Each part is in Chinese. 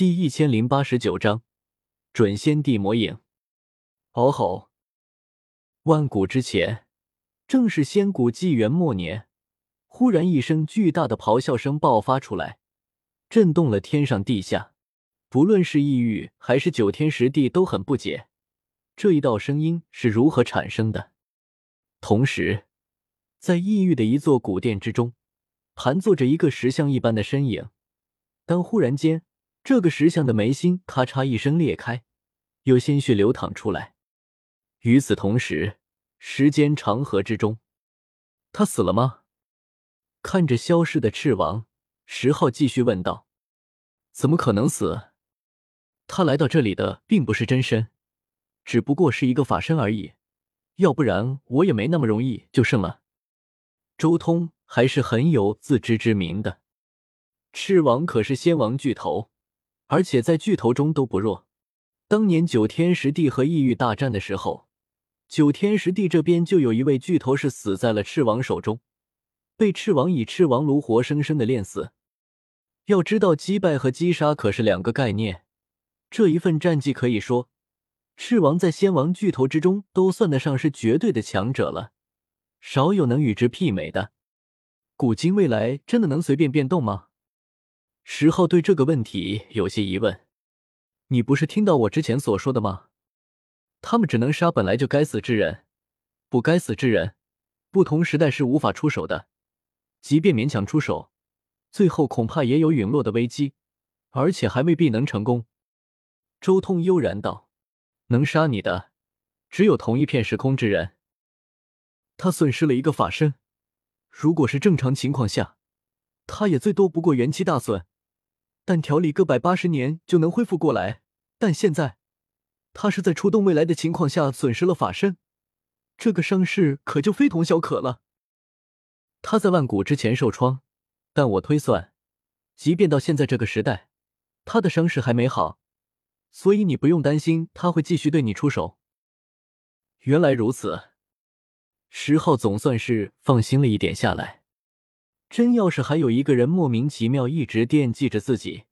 第一千零八十九章准仙帝魔影。嗷吼！万古之前，正是仙古纪元末年，忽然一声巨大的咆哮声爆发出来，震动了天上地下。不论是异域还是九天十地，都很不解这一道声音是如何产生的。同时，在异域的一座古殿之中，盘坐着一个石像一般的身影。当忽然间，这个石像的眉心咔嚓一声裂开，有鲜血流淌出来。与此同时，时间长河之中，他死了吗？看着消失的赤王，石浩继续问道：“怎么可能死？他来到这里的并不是真身，只不过是一个法身而已。要不然我也没那么容易就胜了。”周通还是很有自知之明的，赤王可是仙王巨头。而且在巨头中都不弱。当年九天十地和异域大战的时候，九天十地这边就有一位巨头是死在了赤王手中，被赤王以赤王炉活生生的炼死。要知道，击败和击杀可是两个概念。这一份战绩可以说，赤王在仙王巨头之中都算得上是绝对的强者了，少有能与之媲美的。古今未来真的能随便变动吗？石浩对这个问题有些疑问：“你不是听到我之前所说的吗？他们只能杀本来就该死之人，不该死之人，不同时代是无法出手的。即便勉强出手，最后恐怕也有陨落的危机，而且还未必能成功。”周通悠然道：“能杀你的，只有同一片时空之人。他损失了一个法身，如果是正常情况下，他也最多不过元气大损。”但调理个百八十年就能恢复过来，但现在他是在出动未来的情况下损失了法身，这个伤势可就非同小可了。他在万古之前受创，但我推算，即便到现在这个时代，他的伤势还没好，所以你不用担心他会继续对你出手。原来如此，石浩总算是放心了一点下来。真要是还有一个人莫名其妙一直惦记着自己，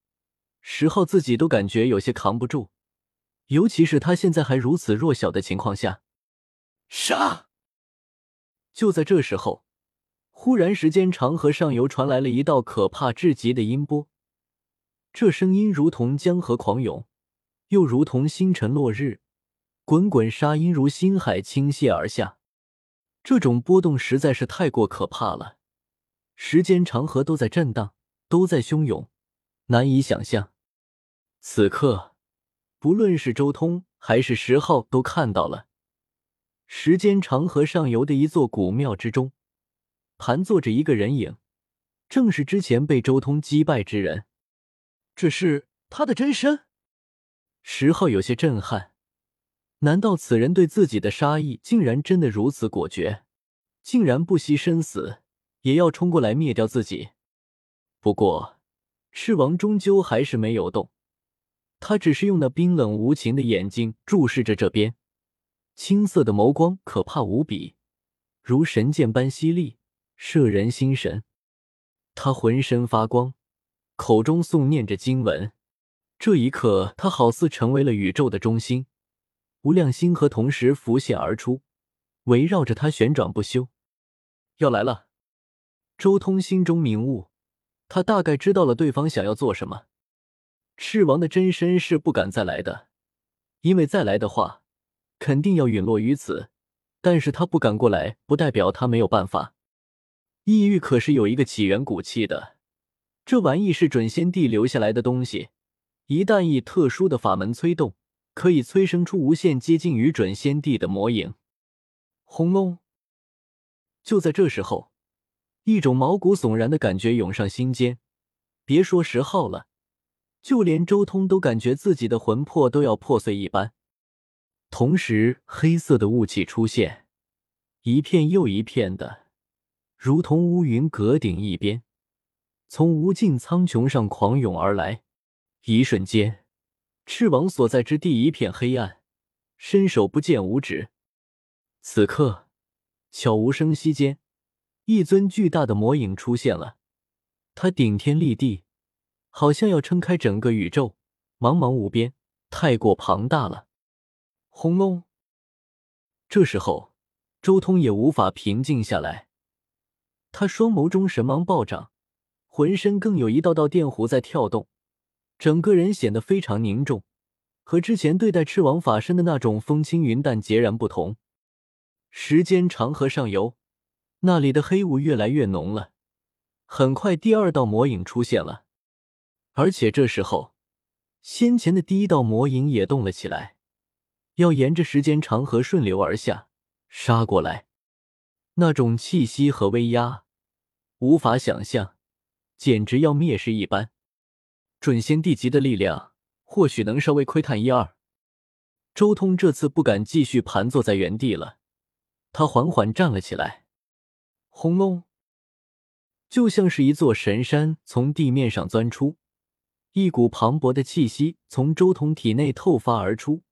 石浩自己都感觉有些扛不住。尤其是他现在还如此弱小的情况下，杀！就在这时候，忽然时间长河上游传来了一道可怕至极的音波，这声音如同江河狂涌，又如同星辰落日，滚滚沙音如星海倾泻而下，这种波动实在是太过可怕了。时间长河都在震荡，都在汹涌，难以想象。此刻，不论是周通还是石浩，都看到了时间长河上游的一座古庙之中，盘坐着一个人影，正是之前被周通击败之人。这是他的真身？石浩有些震撼，难道此人对自己的杀意竟然真的如此果决，竟然不惜生死？也要冲过来灭掉自己。不过，赤王终究还是没有动，他只是用那冰冷无情的眼睛注视着这边，青色的眸光可怕无比，如神剑般犀利，摄人心神。他浑身发光，口中诵念着经文。这一刻，他好似成为了宇宙的中心，无量星河同时浮现而出，围绕着他旋转不休。要来了。周通心中明悟，他大概知道了对方想要做什么。赤王的真身是不敢再来的，因为再来的话，肯定要陨落于此。但是他不敢过来，不代表他没有办法。异域可是有一个起源古器的，这玩意是准仙帝留下来的东西，一旦以特殊的法门催动，可以催生出无限接近于准仙帝的魔影。轰隆！就在这时候。一种毛骨悚然的感觉涌上心间，别说石浩了，就连周通都感觉自己的魂魄都要破碎一般。同时，黑色的雾气出现，一片又一片的，如同乌云隔顶一边，从无尽苍穹上狂涌而来。一瞬间，赤王所在之地一片黑暗，伸手不见五指。此刻，悄无声息间。一尊巨大的魔影出现了，他顶天立地，好像要撑开整个宇宙，茫茫无边，太过庞大了。轰隆！这时候，周通也无法平静下来，他双眸中神芒暴涨，浑身更有一道道电弧在跳动，整个人显得非常凝重，和之前对待赤王法身的那种风轻云淡截然不同。时间长河上游，那里的黑雾越来越浓了。很快，第二道魔影出现了，而且这时候，先前的第一道魔影也动了起来，要沿着时间长河顺流而下，杀过来。那种气息和威压，无法想象，简直要灭世一般。准仙帝级的力量，或许能稍微窥探一二。周通这次不敢继续盘坐在原地了。他缓缓站了起来，轰隆，就像是一座神山从地面上钻出，一股磅礴的气息从周彤体内透发而出。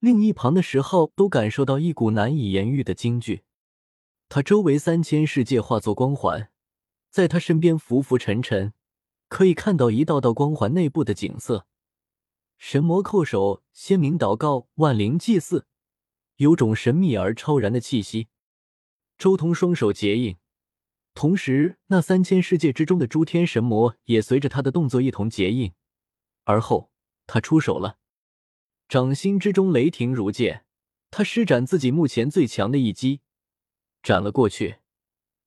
另一旁的石昊都感受到一股难以言喻的惊惧。他周围三千世界化作光环，在他身边浮浮沉沉，可以看到一道道光环内部的景色：神魔叩首、仙明祷告、万灵祭祀。有种神秘而超然的气息。周通双手结印，同时那三千世界之中的诸天神魔也随着他的动作一同结印。而后他出手了，掌心之中雷霆如剑，他施展自己目前最强的一击，斩了过去，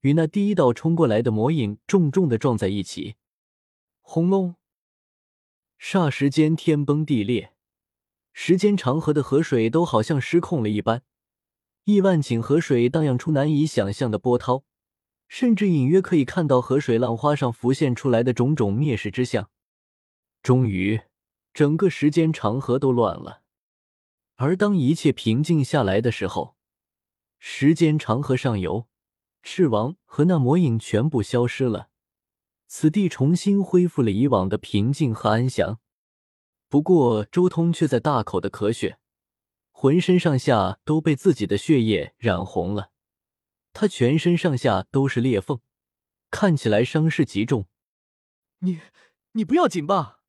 与那第一道冲过来的魔影重重的撞在一起。轰隆！霎时间天崩地裂。时间长河的河水都好像失控了一般，亿万顷河水荡漾出难以想象的波涛，甚至隐约可以看到河水浪花上浮现出来的种种灭世之象。终于，整个时间长河都乱了。而当一切平静下来的时候，时间长河上游，赤王和那魔影全部消失了，此地重新恢复了以往的平静和安详。不过，周通却在大口的咳血，浑身上下都被自己的血液染红了。他全身上下都是裂缝，看起来伤势极重。你，你不要紧吧？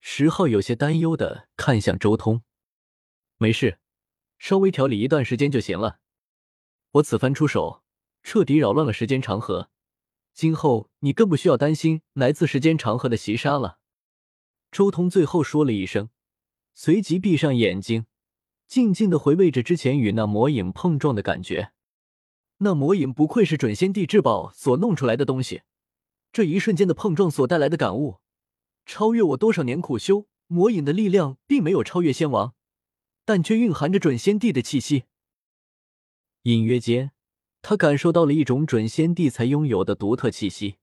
石浩有些担忧的看向周通。没事，稍微调理一段时间就行了。我此番出手，彻底扰乱了时间长河，今后你更不需要担心来自时间长河的袭杀了。周通最后说了一声，随即闭上眼睛，静静的回味着之前与那魔影碰撞的感觉。那魔影不愧是准仙帝至宝所弄出来的东西，这一瞬间的碰撞所带来的感悟，超越我多少年苦修。魔影的力量并没有超越仙王，但却蕴含着准仙帝的气息。隐约间，他感受到了一种准仙帝才拥有的独特气息，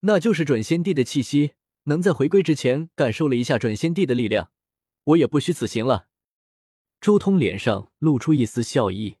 那就是准仙帝的气息。能在回归之前感受了一下准仙帝的力量，我也不虚此行了。周通脸上露出一丝笑意。